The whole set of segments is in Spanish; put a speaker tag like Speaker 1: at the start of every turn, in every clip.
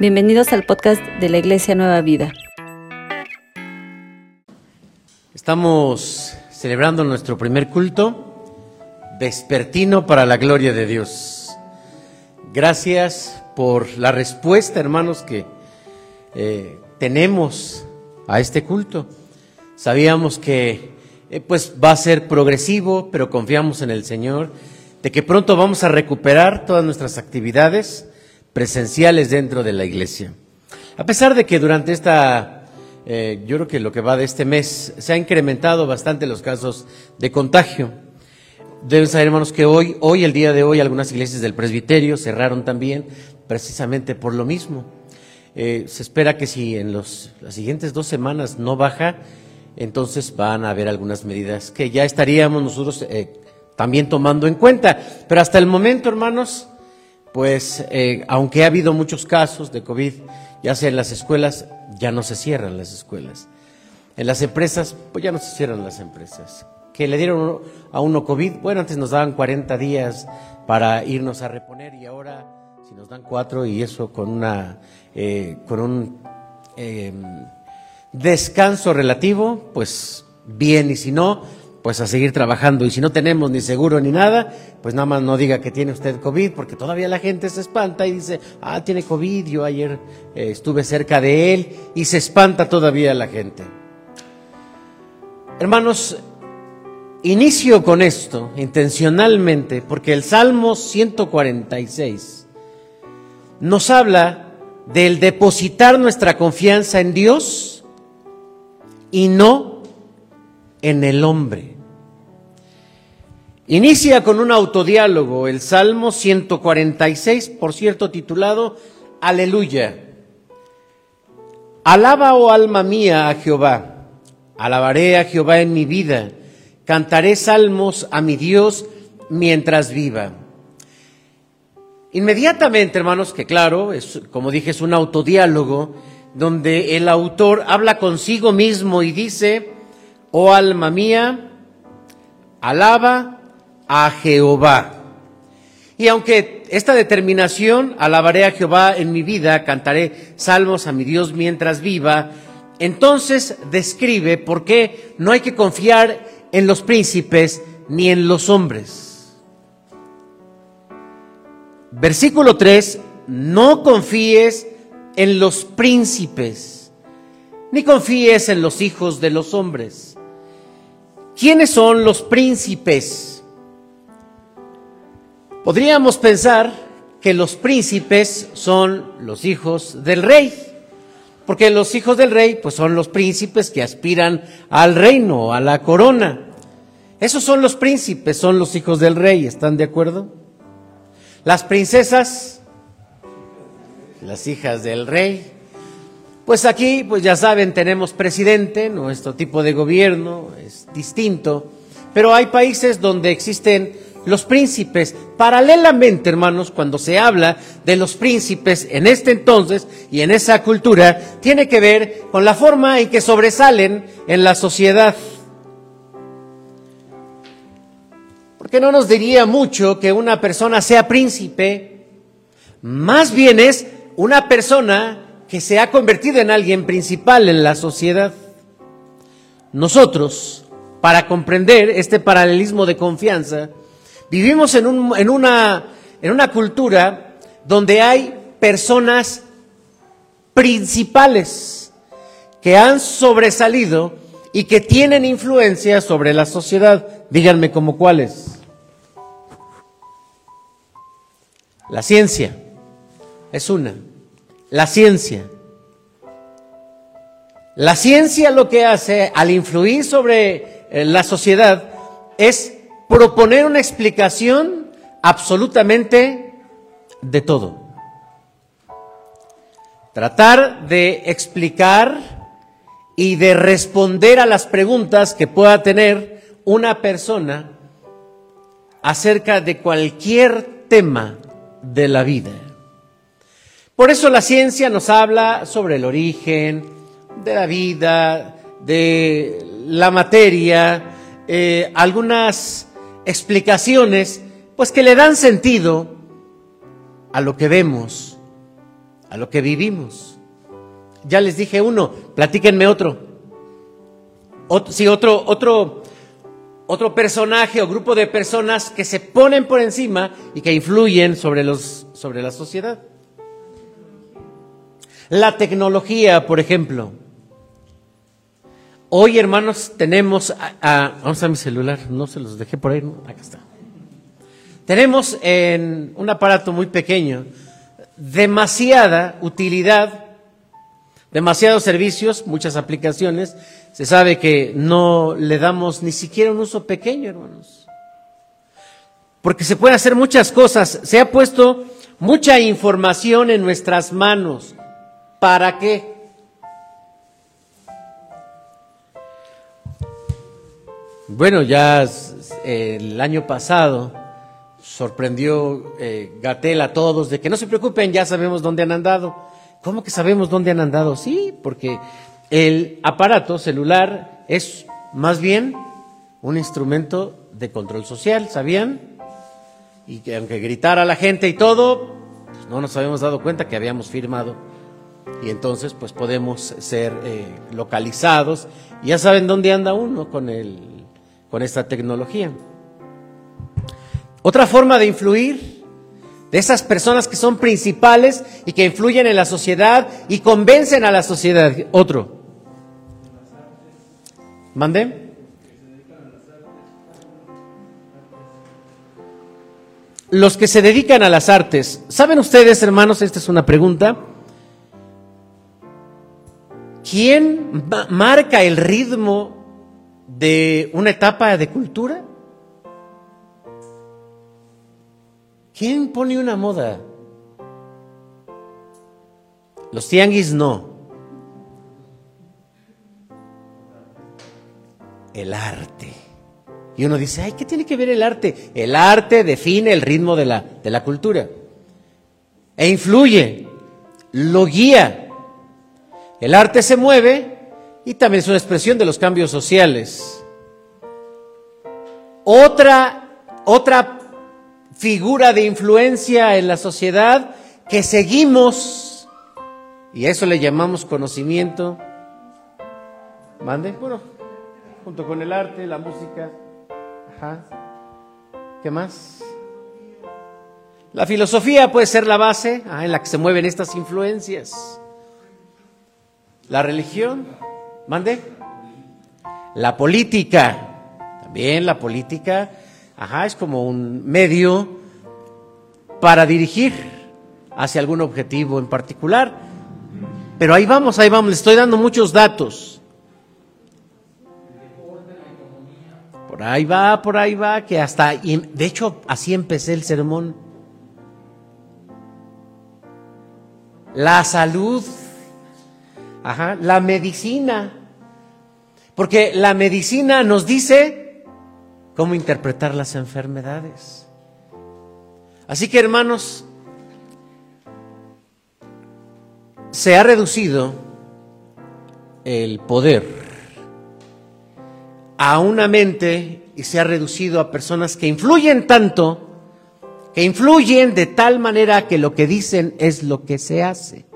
Speaker 1: Bienvenidos al podcast de la Iglesia Nueva Vida.
Speaker 2: Estamos celebrando nuestro primer culto vespertino para la gloria de Dios. Gracias por la respuesta, hermanos, que eh, tenemos a este culto. Sabíamos que eh, pues va a ser progresivo, pero confiamos en el Señor de que pronto vamos a recuperar todas nuestras actividades presenciales dentro de la iglesia. A pesar de que durante esta, eh, yo creo que lo que va de este mes, se ha incrementado bastante los casos de contagio. Deben saber, hermanos, que hoy, hoy, el día de hoy, algunas iglesias del presbiterio cerraron también, precisamente por lo mismo. Eh, se espera que si en los, las siguientes dos semanas no baja, entonces van a haber algunas medidas que ya estaríamos nosotros eh, también tomando en cuenta. Pero hasta el momento, hermanos, pues eh, aunque ha habido muchos casos de COVID, ya sea en las escuelas, ya no se cierran las escuelas. En las empresas, pues ya no se cierran las empresas. Que le dieron a uno COVID, bueno, antes nos daban 40 días para irnos a reponer y ahora si nos dan cuatro y eso con una eh, con un em, descanso relativo, pues bien y si no, pues a seguir trabajando. Y si no tenemos ni seguro ni nada, pues nada más no diga que tiene usted COVID, porque todavía la gente se espanta y dice, ah, tiene COVID, yo ayer eh, estuve cerca de él, y se espanta todavía la gente. Hermanos, inicio con esto intencionalmente, porque el Salmo 146 nos habla del depositar nuestra confianza en Dios y no en el hombre. Inicia con un autodiálogo, el Salmo 146, por cierto, titulado Aleluya. Alaba, oh alma mía, a Jehová. Alabaré a Jehová en mi vida. Cantaré salmos a mi Dios mientras viva. Inmediatamente, hermanos, que claro, es, como dije, es un autodiálogo donde el autor habla consigo mismo y dice, oh alma mía, alaba a Jehová. Y aunque esta determinación, alabaré a Jehová en mi vida, cantaré salmos a mi Dios mientras viva, entonces describe por qué no hay que confiar en los príncipes ni en los hombres. Versículo 3, no confíes en los príncipes, ni confíes en los hijos de los hombres. ¿Quiénes son los príncipes? Podríamos pensar que los príncipes son los hijos del rey, porque los hijos del rey pues son los príncipes que aspiran al reino, a la corona. Esos son los príncipes, son los hijos del rey, ¿están de acuerdo? Las princesas, las hijas del rey. Pues aquí, pues ya saben, tenemos presidente, nuestro tipo de gobierno es distinto, pero hay países donde existen los príncipes. Paralelamente, hermanos, cuando se habla de los príncipes en este entonces y en esa cultura, tiene que ver con la forma en que sobresalen en la sociedad. Porque no nos diría mucho que una persona sea príncipe, más bien es una persona que se ha convertido en alguien principal en la sociedad. Nosotros, para comprender este paralelismo de confianza, Vivimos en, una, en una cultura donde hay personas principales que han sobresalido y que tienen influencia sobre la sociedad. Díganme como cuáles. La ciencia es una. La ciencia. La ciencia lo que hace al influir sobre eh, la sociedad es proponer una explicación absolutamente de todo. Tratar de explicar y de responder a las preguntas que pueda tener una persona acerca de cualquier tema de la vida. Por eso la ciencia nos habla sobre el origen de la vida, de la materia, eh, algunas explicaciones, pues que le dan sentido a lo que vemos, a lo vivimos. Ya les dije uno, platíquenme otro. otro sí, otro, otro, otro personaje o grupo de personas que se ponen por encima y que influyen sobre, los, sobre la sociedad. La tecnología, por ejemplo. Hoy, hermanos, tenemos, a, vamos a mi celular, no se los dejé por ahí, acá está. Tenemos en un aparato muy pequeño demasiada utilidad, demasiados servicios, muchas aplicaciones. Se sabe que no le damos ni siquiera un uso pequeño, hermanos. Porque se pueden hacer muchas cosas. Se ha puesto mucha información en nuestras manos. ¿Para qué? Bueno, ya el año pasado sorprendió eh, Gatel a todos de que no se preocupen, ya sabemos dónde han andado. ¿Cómo que sabemos dónde han andado? Sí, porque el aparato celular es más bien un instrumento de control social, ¿sabían? Y que aunque gritara la gente y todo, pues no nos habíamos dado cuenta que habíamos firmado. Y entonces pues podemos ser eh, localizados. Ya saben dónde anda uno con, el, con esta tecnología. Otra forma de influir de esas personas que son principales y que influyen en la sociedad y convencen a la sociedad. Otro. ¿Mande? Los que se dedican a las artes. ¿Saben ustedes, hermanos? Esta es una pregunta. ¿Quién marca el ritmo de una etapa de cultura? ¿Quién pone una moda? Los tianguis no. El arte. Y uno dice, ay, ¿qué tiene que ver el arte? El arte define el ritmo de la, de la cultura. E influye, lo guía. El arte se mueve y también es una expresión de los cambios sociales. Otra, otra figura de influencia en la sociedad que seguimos y a eso le llamamos conocimiento. Mande, bueno, junto con el arte, la música. Ajá. ¿Qué más? La filosofía puede ser la base ah, en la que se mueven estas influencias. La religión, mande. La política, también la política Ajá, es como un medio para dirigir hacia algún objetivo en particular. Pero ahí vamos, ahí vamos, le estoy dando muchos datos. Por ahí va, por ahí va, que hasta, de hecho, así empecé el sermón. La salud, ajá, la medicina. Porque la medicina nos dice cómo interpretar las enfermedades. Así que hermanos, se ha reducido el poder a una mente y se ha reducido a personas que influyen tanto, que influyen de tal manera que lo que dicen es lo que se hace.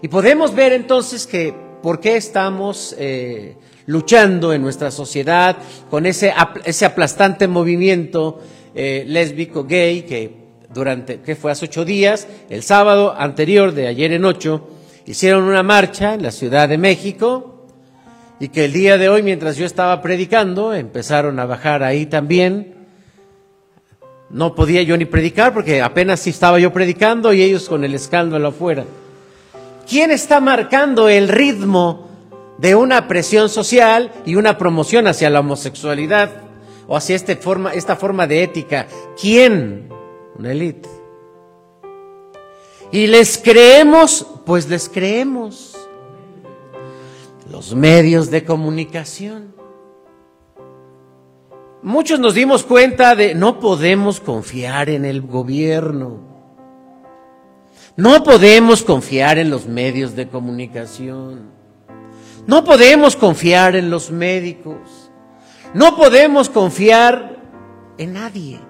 Speaker 2: Y podemos ver entonces que por qué estamos eh, luchando en nuestra sociedad con ese, ese aplastante movimiento eh, lésbico gay que durante, que fue hace ocho días, el sábado anterior de ayer en ocho, hicieron una marcha en la Ciudad de México y que el día de hoy, mientras yo estaba predicando, empezaron a bajar ahí también. No podía yo ni predicar porque apenas estaba yo predicando y ellos con el escándalo afuera. ¿Quién está marcando el ritmo de una presión social y una promoción hacia la homosexualidad o hacia este forma, esta forma de ética. ¿Quién? Una élite. Y les creemos, pues les creemos. Los medios de comunicación. Muchos nos dimos cuenta de no podemos confiar en el gobierno. No podemos confiar en los medios de comunicación. No podemos confiar en los médicos. No podemos confiar en nadie.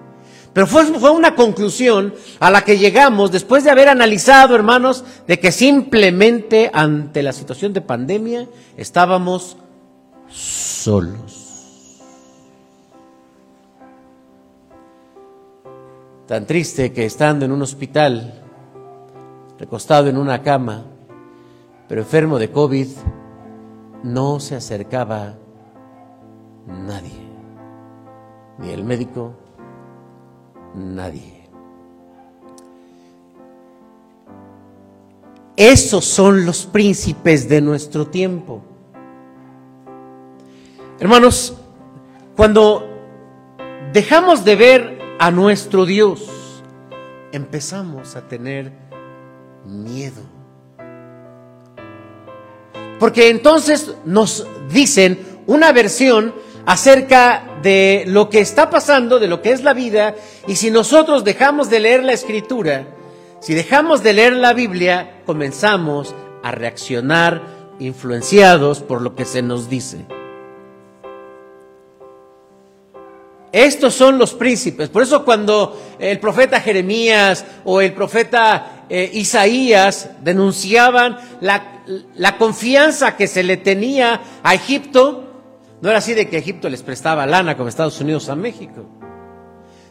Speaker 2: Pero fue, fue una conclusión a la que llegamos después de haber analizado, hermanos, de que simplemente ante la situación de pandemia estábamos solos. Tan triste que estando en un hospital, recostado en una cama, pero enfermo de COVID, no se acercaba nadie, ni el médico, nadie. Esos son los príncipes de nuestro tiempo. Hermanos, cuando dejamos de ver a nuestro Dios, empezamos a tener miedo. Porque entonces nos dicen una versión acerca de lo que está pasando, de lo que es la vida, y si nosotros dejamos de leer la escritura, si dejamos de leer la Biblia, comenzamos a reaccionar influenciados por lo que se nos dice. Estos son los príncipes. Por eso cuando el profeta Jeremías o el profeta eh, Isaías denunciaban la, confianza que se le tenía a Egipto, no era así de que Egipto les prestaba lana como Estados Unidos a México,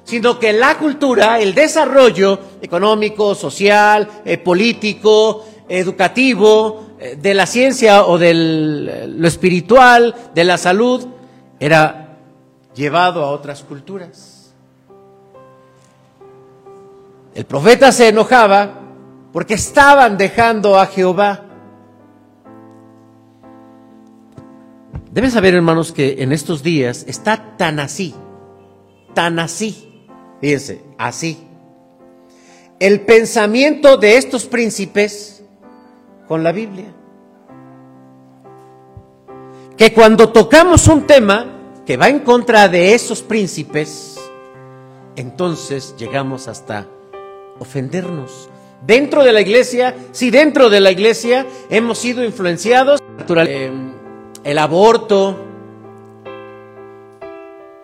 Speaker 2: sino que la cultura, el desarrollo económico, social, eh, político, educativo, eh, de la ciencia o de lo espiritual, de la salud, era llevado a otras culturas. El profeta se enojaba porque estaban dejando a Jehová. Deben saber, hermanos, que en estos días está tan así, tan así, fíjense, así, el pensamiento de estos príncipes con la Biblia. Que cuando tocamos un tema que va en contra de esos príncipes, entonces llegamos hasta ofendernos. Dentro de la iglesia, si dentro de la iglesia hemos sido influenciados, naturalmente el aborto.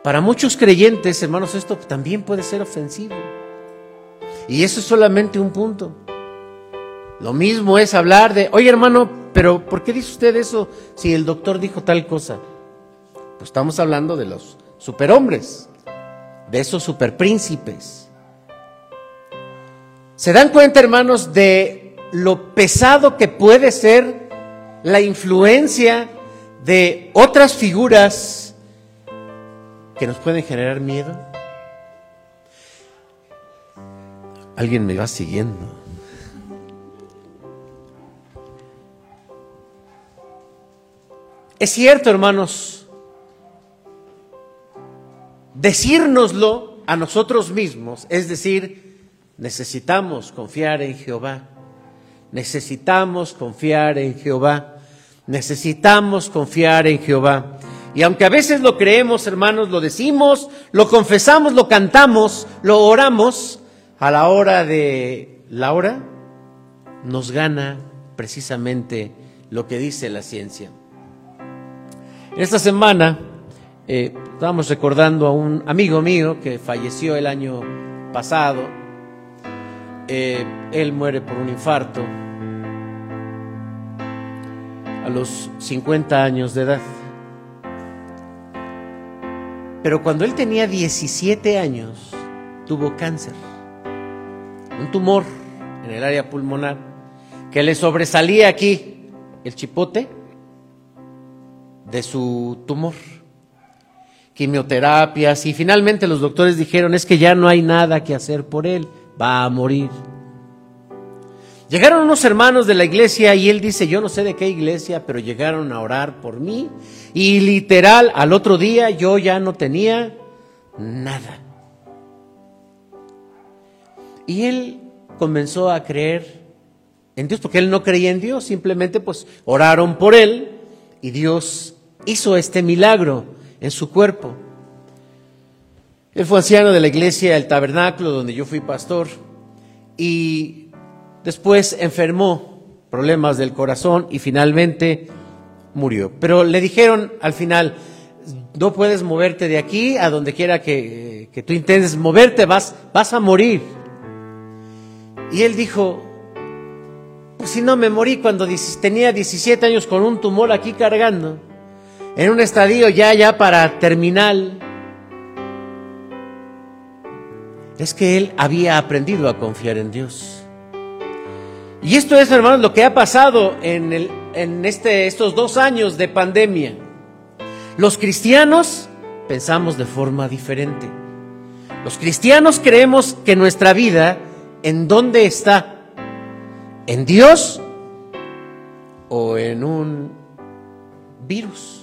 Speaker 2: Para muchos creyentes, hermanos, esto también puede ser ofensivo. Y eso es solamente un punto. Lo mismo es hablar de, oye hermano, pero ¿por qué dice usted eso si el doctor dijo tal cosa? Pues estamos hablando de los superhombres, de esos superpríncipes. ¿Se dan cuenta, hermanos, de lo pesado que puede ser la influencia de otras figuras que nos pueden generar miedo? Alguien me va siguiendo. Es cierto, hermanos, decírnoslo a nosotros mismos, es decir, necesitamos confiar en Jehová, necesitamos confiar en Jehová. Necesitamos confiar en Jehová. Y aunque a veces lo creemos, hermanos, lo decimos, lo confesamos, lo cantamos, lo oramos, a la hora de la hora nos gana precisamente lo que dice la ciencia. Esta semana eh, estábamos recordando a un amigo mío que falleció el año pasado. Eh, él muere por un infarto a los 50 años de edad. Pero cuando él tenía 17 años, tuvo cáncer, un tumor en el área pulmonar, que le sobresalía aquí el chipote de su tumor, quimioterapias, y finalmente los doctores dijeron, es que ya no hay nada que hacer por él, va a morir. Llegaron unos hermanos de la iglesia y él dice, yo no sé de qué iglesia, pero llegaron a orar por mí y literal al otro día yo ya no tenía nada. Y él comenzó a creer en Dios porque él no creía en Dios, simplemente pues oraron por él y Dios hizo este milagro en su cuerpo. Él fue anciano de la iglesia El Tabernáculo, donde yo fui pastor, y Después enfermó, problemas del corazón y finalmente murió. Pero le dijeron al final, no puedes moverte de aquí a donde quiera que, que tú intentes moverte, vas, vas a morir. Y él dijo, pues si no me morí cuando tenía 17 años con un tumor aquí cargando, en un estadio ya, ya para terminal. Es que él había aprendido a confiar en Dios. Y esto es, hermanos, lo que ha pasado en, en este, estos dos años de pandemia. Los cristianos pensamos de forma diferente. Los cristianos creemos que nuestra vida, ¿en dónde está? ¿En Dios o en un virus?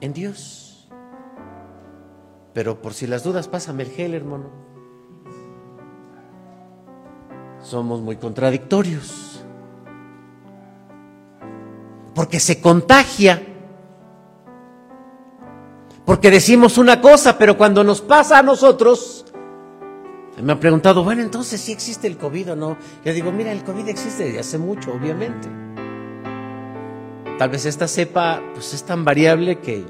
Speaker 2: En Dios. Pero por si las dudas, pásame el gel, hermano. Somos muy contradictorios. Porque se contagia. Porque decimos una cosa, pero cuando nos pasa a nosotros, me han preguntado, bueno, entonces sí existe el COVID o no. Yo digo, mira, el COVID existe desde hace mucho, obviamente. Tal vez esta cepa pues es tan variable que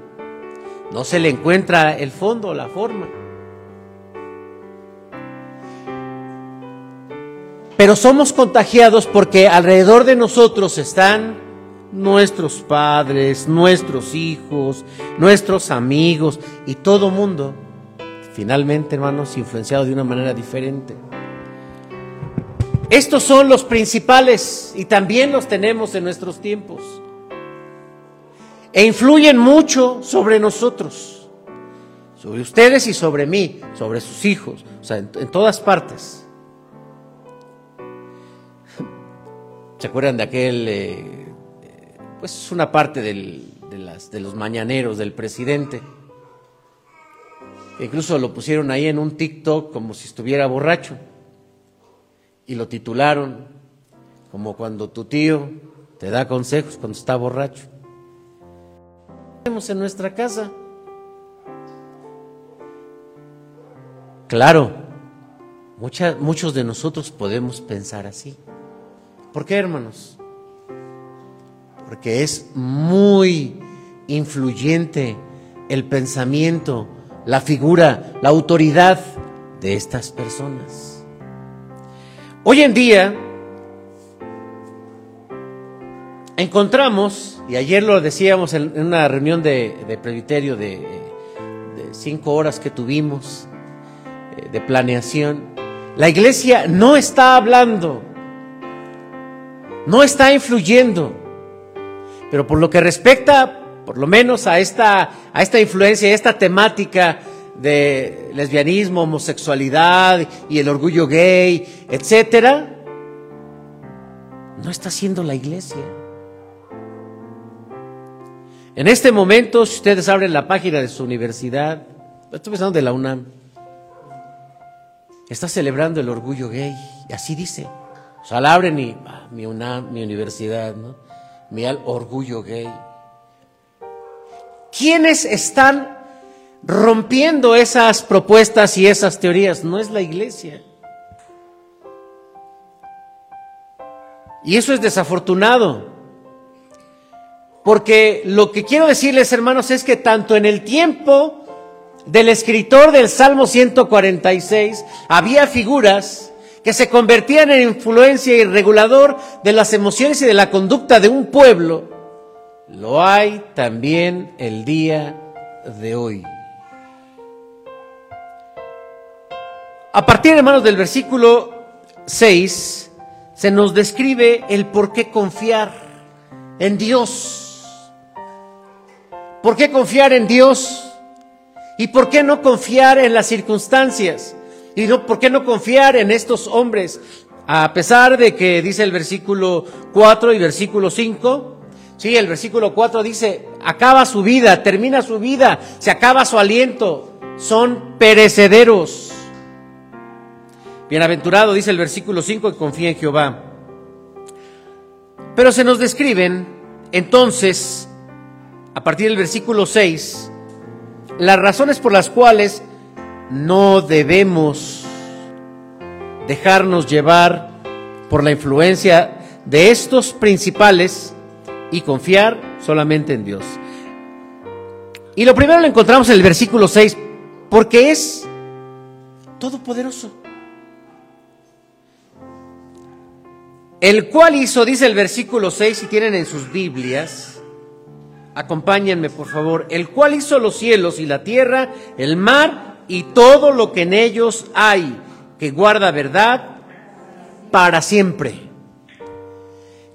Speaker 2: no se le encuentra el fondo, la forma. Pero somos contagiados porque alrededor de nosotros están nuestros padres, nuestros hijos, nuestros amigos y todo mundo finalmente, hermanos, influenciado de una manera diferente. Estos son los principales y también los tenemos en nuestros tiempos. E influyen mucho sobre nosotros, sobre ustedes y sobre mí, sobre sus hijos, o sea, en, todas partes. ¿Se acuerdan de aquel, eh, pues una parte de, los mañaneros del presidente? Incluso lo pusieron ahí en un TikTok como si estuviera borracho. Y lo titularon como cuando tu tío te da consejos cuando está borracho. En nuestra casa. Claro, muchos de nosotros podemos pensar así. ¿Por qué, hermanos? Porque es muy influyente el pensamiento la figura, la autoridad de estas personas. Hoy en día encontramos, y ayer lo decíamos en una reunión de, de presbiterio de, cinco horas que tuvimos, eh, de planeación, la iglesia no está hablando, no está influyendo, pero por lo que respecta por lo menos a esta, a esta influencia, a esta temática de lesbianismo, homosexualidad y el orgullo gay, etcétera, no está haciendo la iglesia. En este momento, si ustedes abren la página de su universidad, estoy pensando de la UNAM, está celebrando el orgullo gay, y así dice. O sea, la abren y ah, mi UNAM, mi universidad. Mi orgullo gay. ¿Quiénes están rompiendo esas propuestas y esas teorías? No es la iglesia. Y eso es desafortunado. Porque lo que quiero decirles, hermanos, es que tanto en el tiempo del escritor del Salmo 146 había figuras que se convertían en influencia y regulador de las emociones y de la conducta de un pueblo lo hay también el día de hoy. A partir, hermanos, del versículo 6, se nos describe el por qué confiar en Dios. ¿Por qué confiar en Dios? ¿Y por qué no confiar en las circunstancias? ¿Y no, por qué no confiar en estos hombres? A pesar de que dice el versículo 4 y versículo 5, Sí, el versículo 4 dice, acaba su vida, termina su vida, se acaba su aliento, son perecederos. Bienaventurado, dice el versículo 5, que confía en Jehová. Pero se nos describen entonces, a partir del versículo 6, las razones por las cuales no debemos dejarnos llevar por la influencia de estos principales y confiar solamente en Dios. Y lo primero lo encontramos en el versículo 6, porque es todopoderoso. El cual hizo, dice el versículo 6, si tienen en sus Biblias, acompáñenme por favor, el cual hizo los cielos y la tierra, el mar y todo lo que en ellos hay, que guarda verdad para siempre.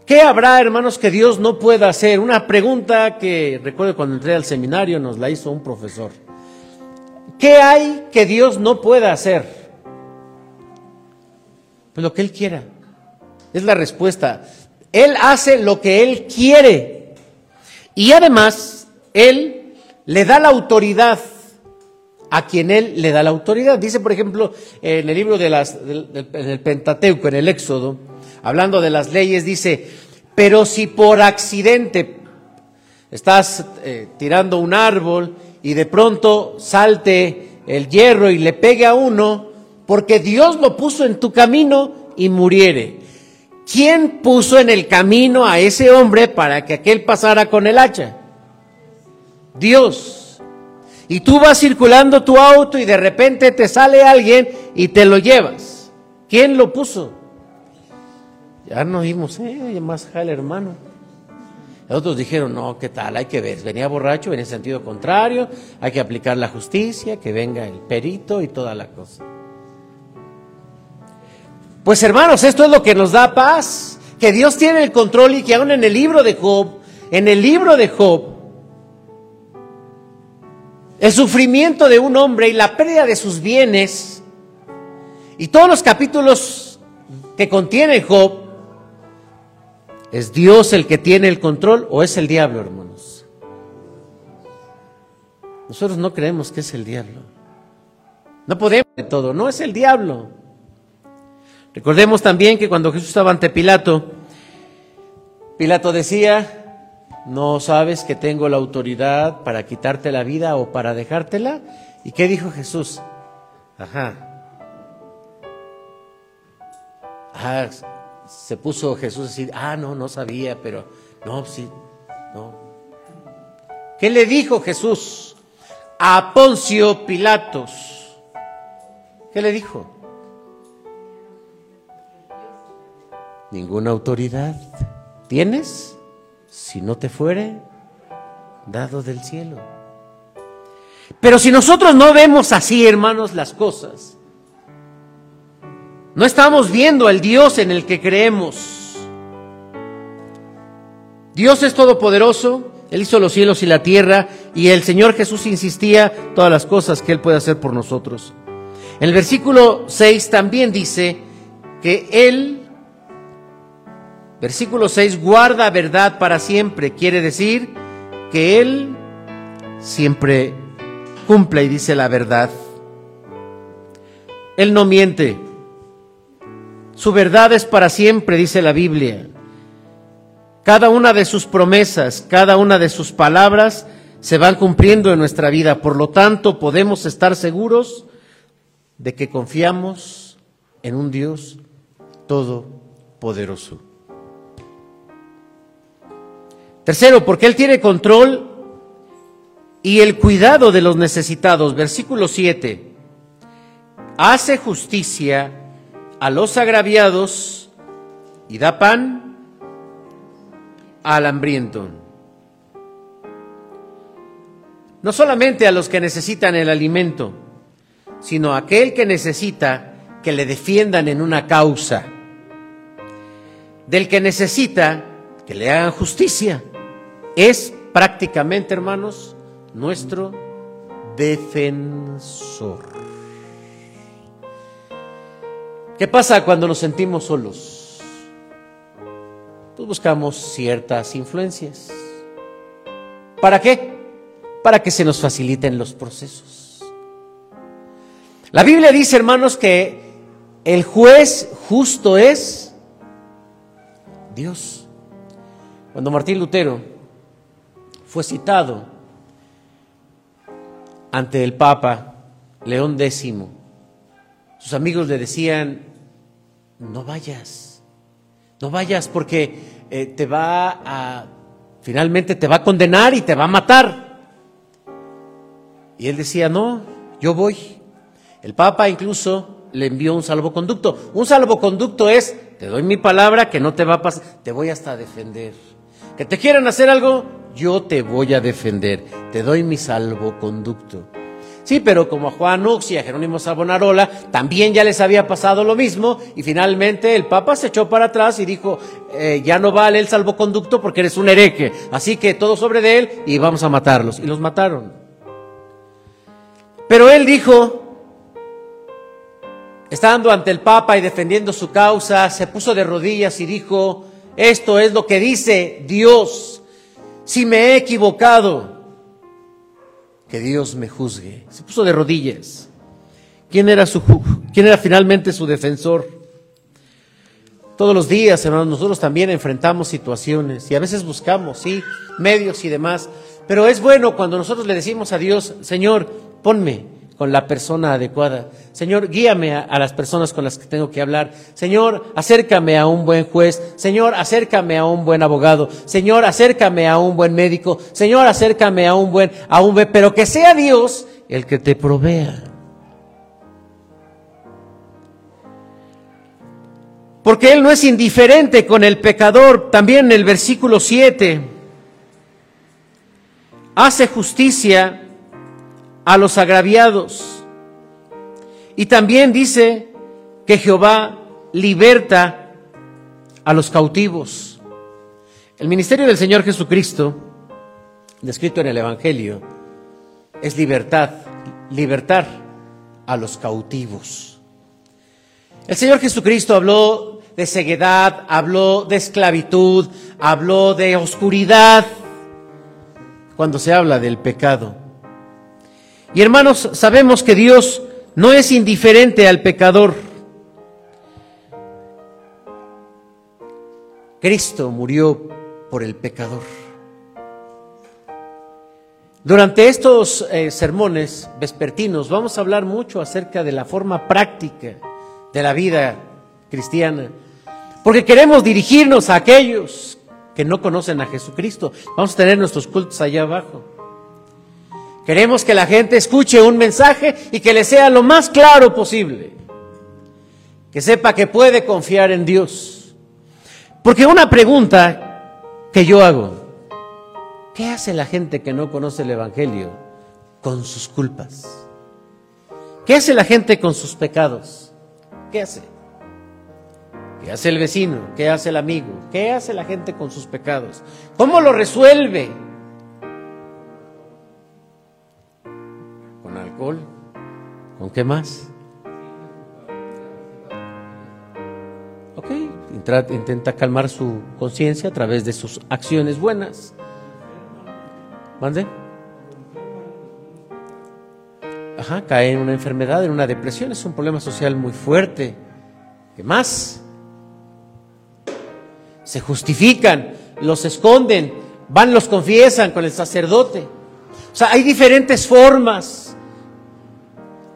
Speaker 2: ¿Qué habrá, hermanos, que Dios no pueda hacer? Una pregunta que recuerdo cuando entré al seminario nos la hizo un profesor. ¿Qué hay que Dios no pueda hacer? Pues lo que Él quiera. Es la respuesta. Él hace lo que Él quiere. Y además, Él le da la autoridad a quien Él le da la autoridad. Dice, por ejemplo, en el libro de las, en el Pentateuco, en el Éxodo, hablando de las leyes, dice, pero si por accidente estás eh, tirando un árbol y de pronto salte el hierro y le pegue a uno, porque Dios lo puso en tu camino y muriere. ¿Quién puso en el camino a ese hombre para que aquel pasara con el hacha? Dios. Y tú vas circulando tu auto y de repente te sale alguien y te lo llevas. ¿Quién lo puso? Ya nos vimos, eh, más jale hermano. Otros dijeron, no, ¿qué tal? Hay que ver. Venía borracho, en el sentido contrario, hay que aplicar la justicia, que venga el perito y toda la cosa. Pues hermanos, esto es lo que nos da paz, que Dios tiene el control y que aún en el libro de Job, en el libro de Job, el sufrimiento de un hombre y la pérdida de sus bienes y todos los capítulos que contiene Job, ¿Es Dios el que tiene el control o es el diablo, hermanos? Nosotros no creemos que es el diablo. No podemos de todo, no es el diablo. Recordemos también que cuando Jesús estaba ante Pilato, Pilato decía, ¿no sabes que tengo la autoridad para quitarte la vida o para dejártela? ¿Y qué dijo Jesús? Ajá. Ajá, se puso Jesús a decir, ah, no, no sabía, pero no, sí, no. ¿Qué le dijo Jesús a Poncio Pilatos? ¿Qué le dijo? Ninguna autoridad tienes si no te fuere dado del cielo. Pero si nosotros no vemos así, hermanos, las cosas, no estamos viendo al Dios en el que creemos. Dios es todopoderoso, Él hizo los cielos y la tierra y el Señor Jesús insistía todas las cosas que Él puede hacer por nosotros. El versículo 6 también dice que Él, versículo 6, guarda verdad para siempre. Quiere decir que Él siempre cumple y dice la verdad. Él no miente. Su verdad es para siempre, dice la Biblia. Cada una de sus promesas, cada una de sus palabras se van cumpliendo en nuestra vida. Por lo tanto, podemos estar seguros de que confiamos en un Dios todopoderoso. Tercero, porque Él tiene control y el cuidado de los necesitados. Versículo 7. Hace justicia a los agraviados y da pan al hambriento. No solamente a los que necesitan el alimento, sino a aquel que necesita que le defiendan en una causa, del que necesita que le hagan justicia. Es prácticamente, hermanos, nuestro defensor. ¿Qué pasa cuando nos sentimos solos? Pues buscamos ciertas influencias. ¿Para qué? Para que se nos faciliten los procesos. La Biblia dice, hermanos, que el juez justo es Dios. Cuando Martín Lutero fue citado ante el Papa León X, sus amigos le decían, no vayas, no vayas porque eh, te va a finalmente te va a condenar y te va a matar. Y él decía, no, yo voy. El Papa incluso le envió un salvoconducto. Un salvoconducto es, te doy mi palabra que no te va a pasar, te voy hasta a defender. Que te quieran hacer algo, yo te voy a defender. Te doy mi salvoconducto. Sí, pero como a Juan Ux y a Jerónimo Savonarola también ya les había pasado lo mismo y finalmente el Papa se echó para atrás y dijo, eh, ya no vale el salvoconducto porque eres un hereje, así que todo sobre de él y vamos a matarlos. Y los mataron. Pero él dijo, estando ante el Papa y defendiendo su causa, se puso de rodillas y dijo, esto es lo que dice Dios, si me he equivocado que Dios me juzgue. Se puso de rodillas. ¿Quién era, su, quién era finalmente su defensor? Todos los días, hermanos, nosotros también enfrentamos situaciones y a veces buscamos, sí, medios y demás. Pero es bueno cuando nosotros le decimos a Dios, Señor, ponme, la persona adecuada. Señor, guíame a, las personas con las que tengo que hablar. Señor, acércame a un buen juez. Señor, acércame a un buen abogado. Señor, acércame a un buen médico. Señor, acércame a un buen, a un pero que sea Dios el que te provea. Porque Él no es indiferente con el pecador. También en el versículo 7 hace justicia a los agraviados. Y también dice que Jehová liberta a los cautivos. El ministerio del Señor Jesucristo, descrito en el Evangelio, es libertad, libertar a los cautivos. El Señor Jesucristo habló de ceguedad, habló de esclavitud, habló de oscuridad cuando se habla del pecado. Y hermanos, sabemos que Dios no es indiferente al pecador. Cristo murió por el pecador. Durante estos eh, sermones vespertinos vamos a hablar mucho acerca de la forma práctica de la vida cristiana, porque queremos dirigirnos a aquellos que no conocen a Jesucristo. Vamos a tener nuestros cultos allá abajo. Queremos que la gente escuche un mensaje y que le sea lo más claro posible. Que sepa que puede confiar en Dios. Porque una pregunta que yo hago, ¿qué hace la gente que no conoce el Evangelio con sus culpas? ¿Qué hace la gente con sus pecados? ¿Qué hace? ¿Qué hace el vecino? ¿Qué hace el amigo? ¿Qué hace la gente con sus pecados? ¿Cómo lo resuelve? ¿Con qué más? Ok, intenta calmar su conciencia a través de sus acciones buenas. ¿Mande? Ajá, cae en una enfermedad, en una depresión, es un problema social muy fuerte. ¿Qué más? Se justifican, los esconden, van, los confiesan con el sacerdote. O sea, hay diferentes formas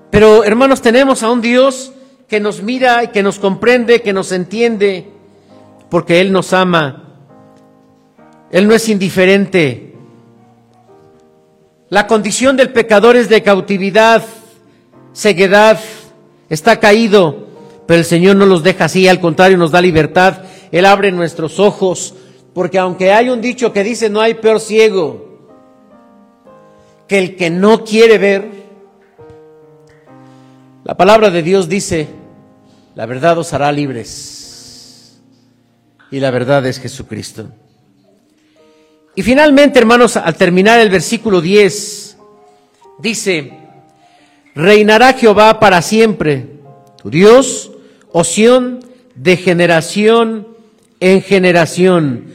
Speaker 2: pero hermanos, tenemos a un Dios que nos mira y que nos comprende, que nos entiende, porque Él nos ama. Él no es indiferente. La condición del pecador es de cautividad, ceguedad, está caído, pero el Señor no los deja así, al contrario, nos da libertad. Él abre nuestros ojos, porque aunque hay un dicho que dice no hay peor ciego que el que no quiere ver, la palabra de Dios dice, la verdad os hará libres. Y la verdad es Jesucristo. Y finalmente, hermanos, al terminar el versículo 10, dice, reinará Jehová para siempre, tu Dios, oción de generación en generación.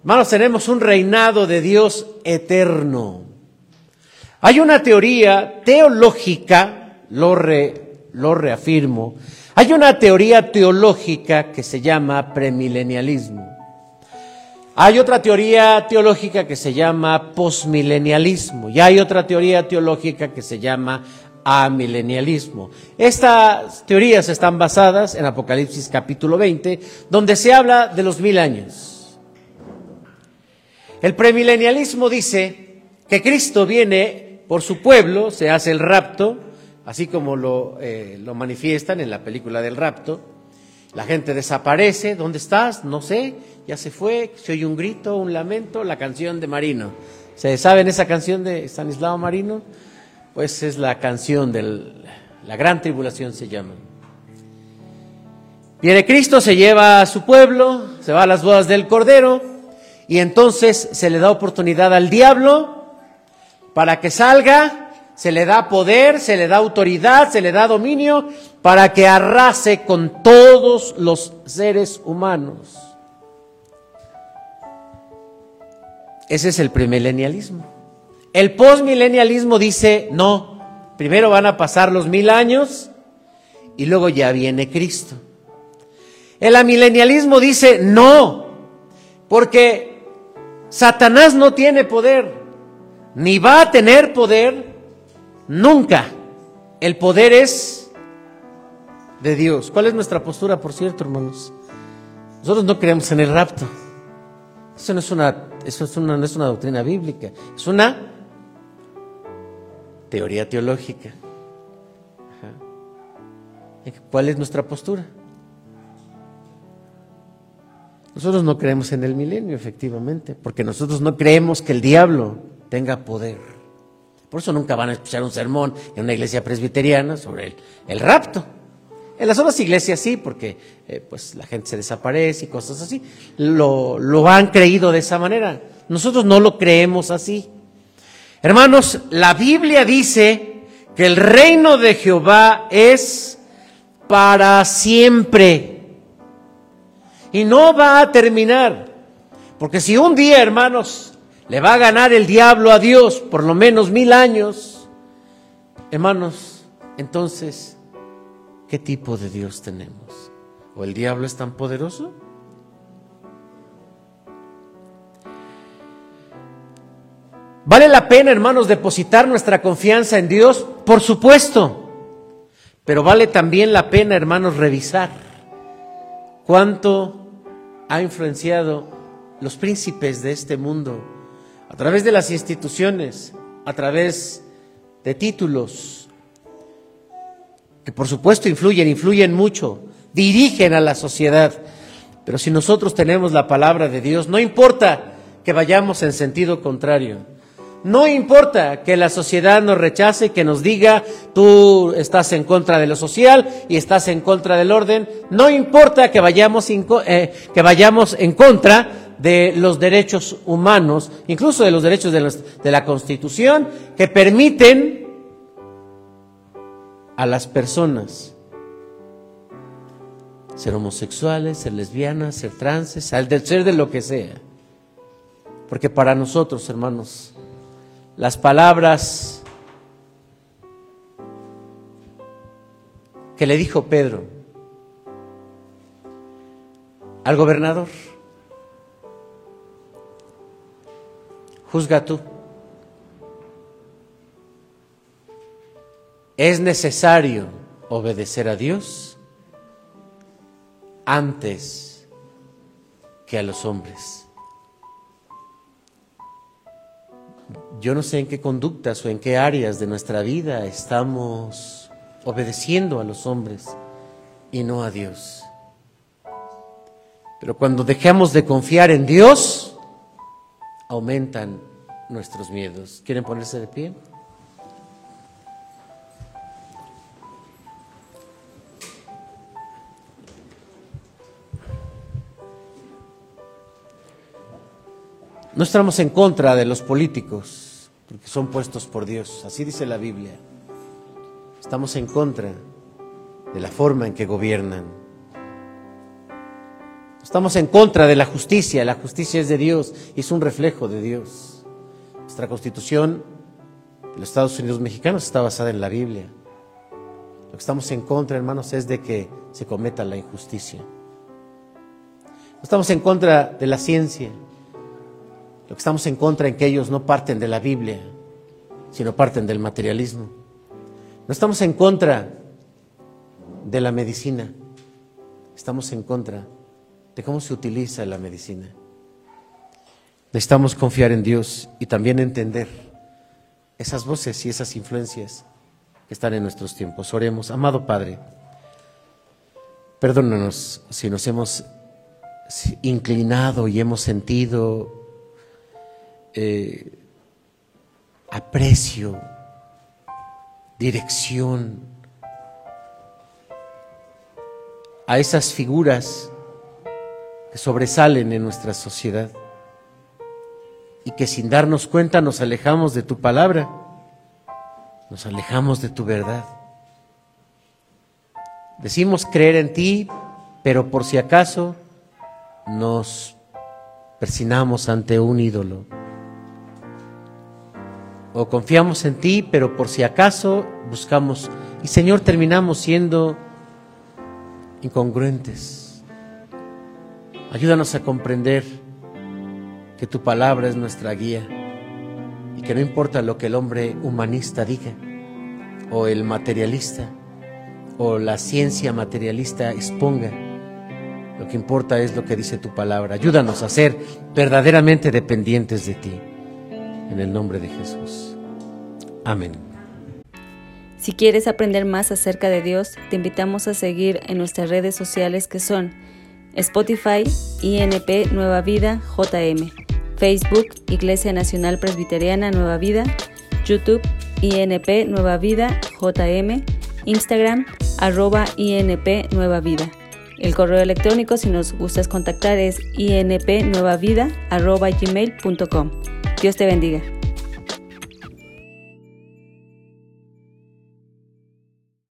Speaker 2: Hermanos, tenemos un reinado de Dios eterno. Hay una teoría teológica lo, lo reafirmo, hay una teoría teológica que se llama premilenialismo. Hay otra teoría teológica que se llama posmilenialismo y hay otra teoría teológica que se llama amilenialismo. Estas teorías están basadas en Apocalipsis capítulo 20, donde se habla de los mil años. El premilenialismo dice que Cristo viene por su pueblo, se hace el rapto, así como lo, eh, lo manifiestan en la película del rapto. La gente desaparece, ¿dónde estás? No sé, ya se fue, se oye un grito, un lamento, la canción de Marino. ¿Se saben esa canción de Stanislao Marino? Pues es la canción de la gran tribulación se llama. Viene Cristo, se lleva a su pueblo, se va a las bodas del Cordero y entonces se le da oportunidad al diablo para que salga, se le da poder, se le da autoridad, se le da dominio para que arrase con todos los seres humanos. Ese es el premilenialismo. El postmilenialismo dice, no, primero van a pasar los mil años y luego ya viene Cristo. El amilenialismo dice no, porque Satanás no tiene poder, ni va a tener poder nunca. El poder es de Dios. ¿Cuál es nuestra postura, por cierto, hermanos? Nosotros no creemos en el rapto. Eso no es una, eso es una, no es una doctrina bíblica, es una teoría teológica. ¿Cuál es nuestra postura? Nosotros no creemos en el milenio, efectivamente, porque nosotros no creemos que el diablo tenga poder. Por eso nunca van a escuchar un sermón en una iglesia presbiteriana sobre el, rapto. En las otras iglesias sí, porque eh, pues la gente se desaparece y cosas así. Lo, lo han creído de esa manera. Nosotros no lo creemos así. Hermanos, la Biblia dice que el reino de Jehová es para siempre y no va a terminar. Porque si un día, hermanos, le va a ganar el diablo a Dios por lo menos mil años, hermanos, entonces, ¿qué tipo de Dios tenemos? ¿O el diablo es tan poderoso? ¿Vale la pena, hermanos, depositar nuestra confianza en Dios? Por supuesto. Pero vale también la pena, hermanos, revisar cuánto ha influenciado los príncipes de este mundo a través de las instituciones, a través de títulos, que por supuesto influyen, influyen mucho, dirigen a la sociedad. Pero si nosotros tenemos la palabra de Dios, no importa que vayamos en sentido contrario, no importa que la sociedad nos rechace, que nos diga, tú estás en contra de lo social y estás en contra del orden. No importa que vayamos, eh, que vayamos en contra de los derechos humanos, incluso de los derechos de la Constitución, que permiten a las personas ser homosexuales, ser lesbianas, ser transes, ser de lo que sea. Porque para nosotros, hermanos, las palabras que le dijo Pedro al gobernador. Juzga tú. Es necesario obedecer a Dios antes que a los hombres. Yo no sé en qué conductas o en qué áreas de nuestra vida estamos obedeciendo a los hombres y no a Dios. Pero cuando dejamos de confiar en Dios, aumentan nuestros miedos. ¿Quieren ponerse de pie? No estamos en contra de los políticos porque son puestos por Dios. Así dice la Biblia. Estamos en contra de la forma en que gobiernan. Estamos en contra de la justicia. La justicia es de Dios y es un reflejo de Dios. Nuestra constitución de los Estados Unidos mexicanos está basada en la Biblia. Lo que estamos en contra, hermanos, es de que se cometa la injusticia. No estamos en contra de la ciencia. Lo que estamos en contra en que ellos no parten de la Biblia, sino parten del materialismo. No estamos en contra de la medicina, estamos en contra de cómo se utiliza la medicina. Necesitamos confiar en Dios y también entender esas voces y esas influencias que están en nuestros tiempos. Oremos, amado Padre, perdónanos si nos hemos inclinado y hemos sentido eh, aprecio, dirección a esas figuras que sobresalen en nuestra sociedad y que sin darnos cuenta nos alejamos de tu palabra, nos alejamos de tu verdad. Decimos creer en ti, pero por si acaso nos persinamos ante un ídolo. O confiamos en ti, pero por si acaso buscamos. Y Señor, terminamos siendo incongruentes. Ayúdanos a comprender que tu palabra es nuestra guía y que no importa lo que el hombre humanista diga, o el materialista, o la ciencia materialista exponga, lo que importa es lo que dice tu palabra. Ayúdanos a ser verdaderamente dependientes de ti. En el nombre de Jesús. Amén.
Speaker 1: Si quieres aprender más acerca de Dios, te invitamos a seguir en nuestras redes sociales que son Spotify, INP Nueva Vida, JM. Facebook, Iglesia Nacional Presbiteriana Nueva Vida, YouTube, INP Nueva Vida, JM, Instagram, arroba INP Nueva Vida. El correo electrónico, si nos gustas contactar, es inpnuevavida, arroba gmail.com. Dios te bendiga.